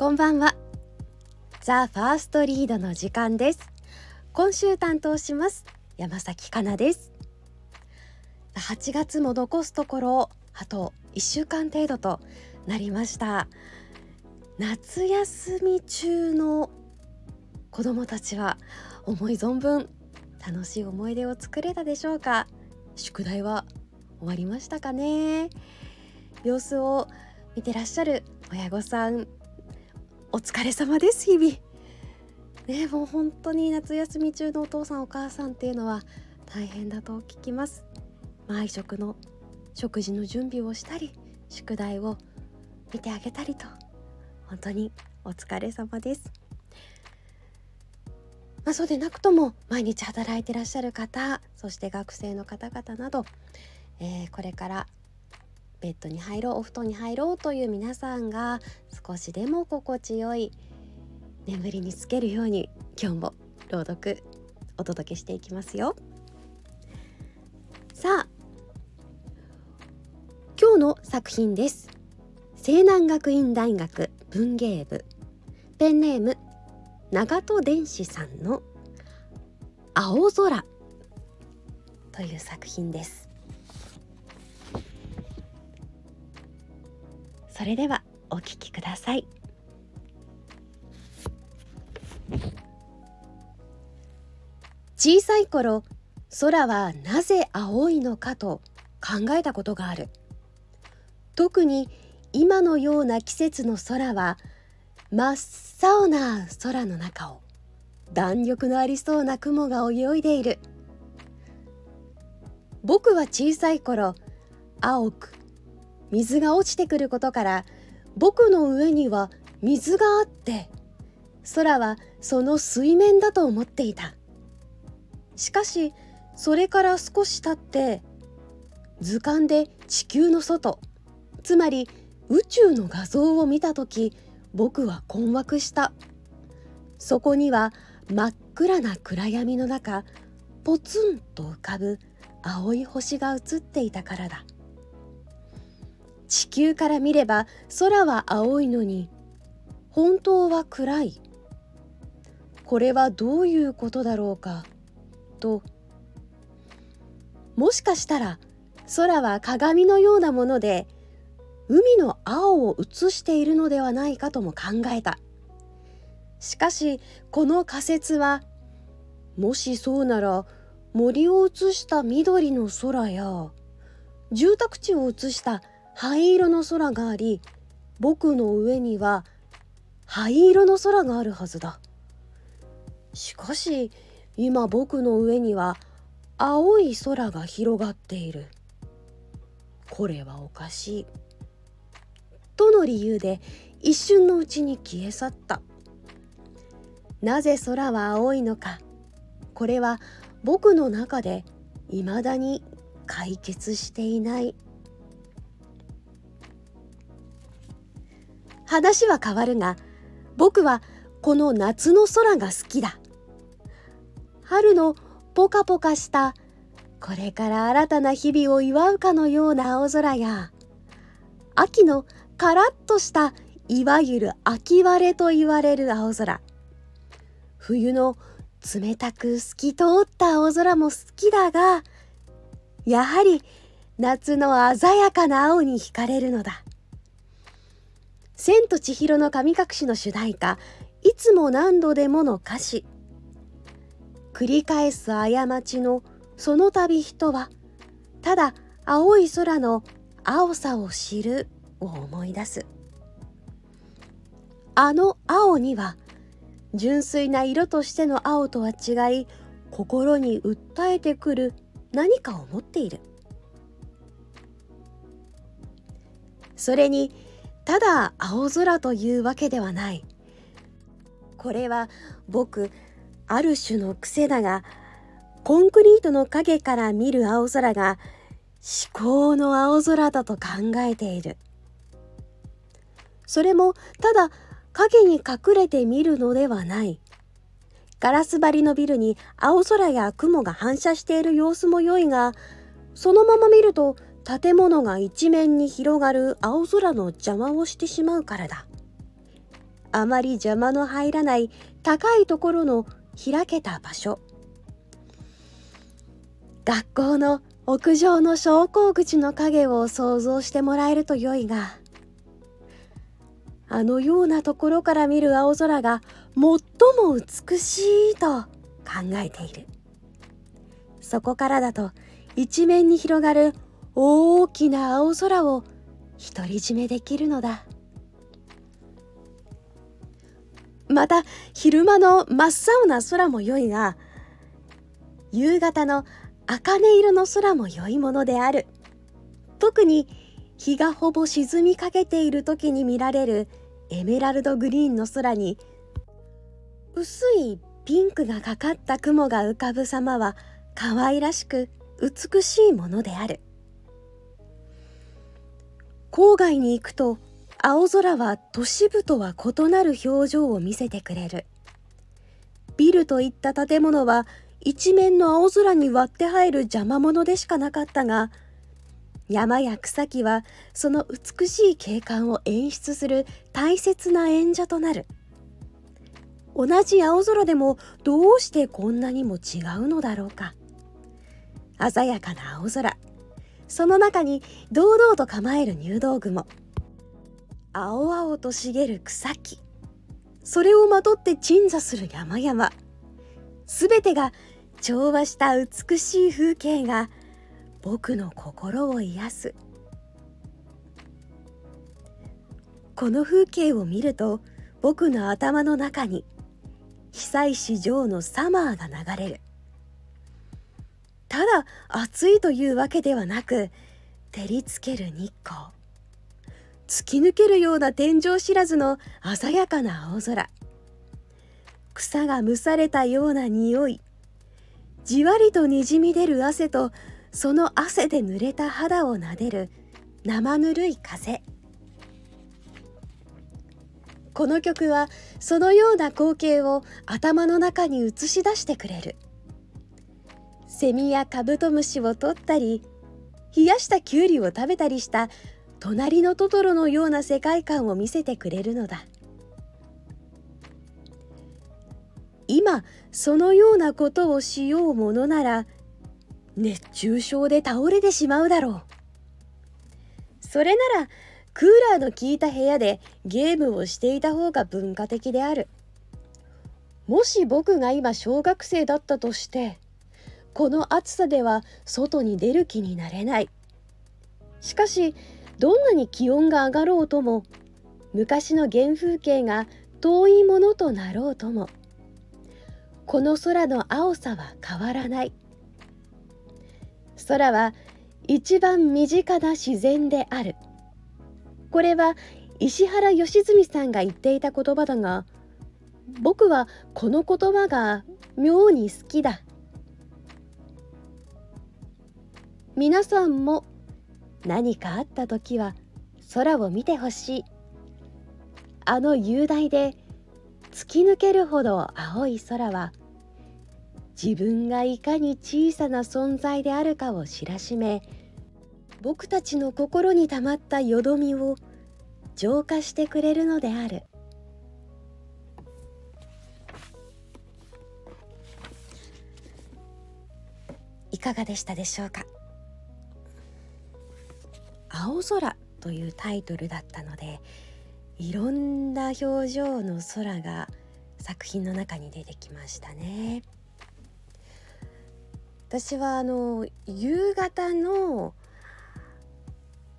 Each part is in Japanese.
こんばんは。ザ・ファーストリードの時間です。今週担当します山崎かなです。8月も残すところあと1週間程度となりました。夏休み中の子供たちは思い存分楽しい思い出を作れたでしょうか？宿題は終わりましたかね？様子を見てらっしゃる親御さんお疲れ様です日々。ねもう本当に夏休み中のお父さんお母さんっていうのは大変だと聞きます。毎食の食事の準備をしたり宿題を見てあげたりと本当にお疲れ様です。まあ、そうでなくとも毎日働いてらっしゃる方そして学生の方々など、えー、これからベッドに入ろうお布団に入ろうという皆さんが少しでも心地よい眠りにつけるように今日も朗読お届けしていきますよ。さあ今日の作品です。西南学院大学文芸部。ペンネーム長門電子さんの青空という作品です。それではお聞きください。小さい頃空はなぜ青いのかと考えたことがある。特に今のような季節の空は真っ青な空の中を弾力のありそうな雲が泳いでいる。僕は小さい頃青く水が落ちてくることから僕の上には水があって空はその水面だと思っていた。しかしそれから少し経って図鑑で地球の外つまり宇宙の画像を見た時僕は困惑した。そこには真っ暗な暗闇の中ポツンと浮かぶ青い星が映っていたからだ。地球から見れば空は青いのに本当は暗い。これはどういうことだろうかと。もしかしたら空は鏡のようなもので海の青を映しているのではないかとも考えた。しかしこの仮説はもしそうなら森を映した緑の空や住宅地を映した灰色の空があり僕の上には灰色の空があるはずだ。しかし今僕の上には青い空が広がっている。これはおかしい。との理由で一瞬のうちに消え去った。なぜ空は青いのか。これは僕の中で未だに解決していない。話は変わるが僕はこの夏の空が好きだ。春のポカポカしたこれから新たな日々を祝うかのような青空や秋のカラッとしたいわゆる秋晴れと言われる青空。冬の冷たく透き通った青空も好きだがやはり夏の鮮やかな青に惹かれるのだ「千と千尋の神隠し」の主題歌「いつも何度でも」の歌詞。繰り返す過ちのその度人はただ青い空の青さを知るを思い出す。あの青には純粋な色としての青とは違い心に訴えてくる何かを持っている。それにただ青空というわけではない。これは僕ある種の癖だがコンクリートの影から見る青空が思考の青空だと考えている。それもただ影に隠れて見るのではない。ガラス張りのビルに青空や雲が反射している様子も良いがそのまま見ると建物が一面に広がる青空の邪魔をしてしまうからだ。あまり邪魔の入らない高いところの開けた場所。学校の屋上の昇降口の影を想像してもらえると良いがあのようなところから見る青空が最も美しいと考えている。そこからだと一面に広がる大きな青空を独り占めできるのだ。また昼間の真っ青な空も良いが夕方の茜色の空も良いものである。特に日がほぼ沈みかけている時に見られるエメラルドグリーンの空に薄いピンクがかかった雲が浮かぶ様は可愛らしく美しいものである。郊外に行くと青空は都市部とは異なる表情を見せてくれる。ビルといった建物は一面の青空に割って入る邪魔者でしかなかったが山や草木はその美しい景観を演出する大切な演者となる。同じ青空でもどうしてこんなにも違うのだろうか。鮮やかな青空。その中に堂々と構える入道雲。青々と茂る草木。それをまとって鎮座する山々。すべてが調和した美しい風景が僕の心を癒す。この風景を見ると僕の頭の中に久石譲のサマーが流れる。ただ暑いというわけではなく照りつける日光。突き抜けるような天井知らずの鮮やかな青空。草が蒸されたような匂い。じわりとにじみ出る汗とその汗で濡れた肌をなでる生ぬるい風。この曲はそのような光景を頭の中に映し出してくれる。セミやカブトムシを取ったり冷やしたきゅうりを食べたりした隣のトトロのような世界観を見せてくれるのだ。今そのようなことをしようものなら熱中症で倒れてしまうだろう。それならクーラーの効いた部屋でゲームをしていた方が文化的である。もし僕が今小学生だったとしてこの暑さでは外に出る気になれない。しかしどんなに気温が上がろうとも昔の原風景が遠いものとなろうともこの空の青さは変わらない。空は一番身近な自然である。これは石原良純さんが言っていた言葉だが僕はこの言葉が妙に好きだ。皆さんも何かあった時は空を見てほしい。あの雄大で突き抜けるほど青い空は自分がいかに小さな存在であるかを知らしめ僕たちの心にたまったよどみを浄化してくれるのである。いかがでしたでしょうか？青空というタイトルだったのでいろんな表情の空が作品の中に出てきましたね。私はあの夕方の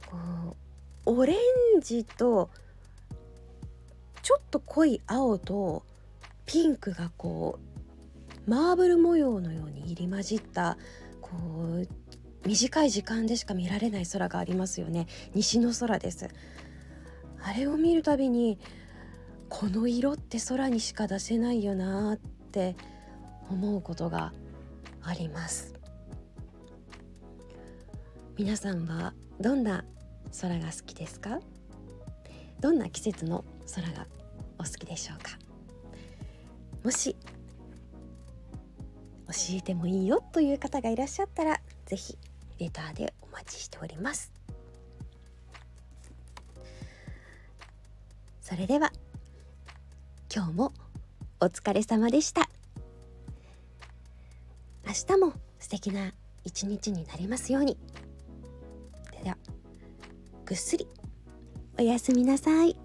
こうオレンジとちょっと濃い青とピンクがこうマーブル模様のように入り混じったこう短い時間でしか見られない空がありますよね。西の空です。あれを見るたびにこの色って空にしか出せないよなって思うことがあります。皆さんはどんな空が好きですか？どんな季節の空がお好きでしょうか？もし教えてもいいよという方がいらっしゃったら是非レターでお待ちしております。それでは今日もお疲れ様でした。明日も素敵な一日になりますように。ではぐっすりおやすみなさい。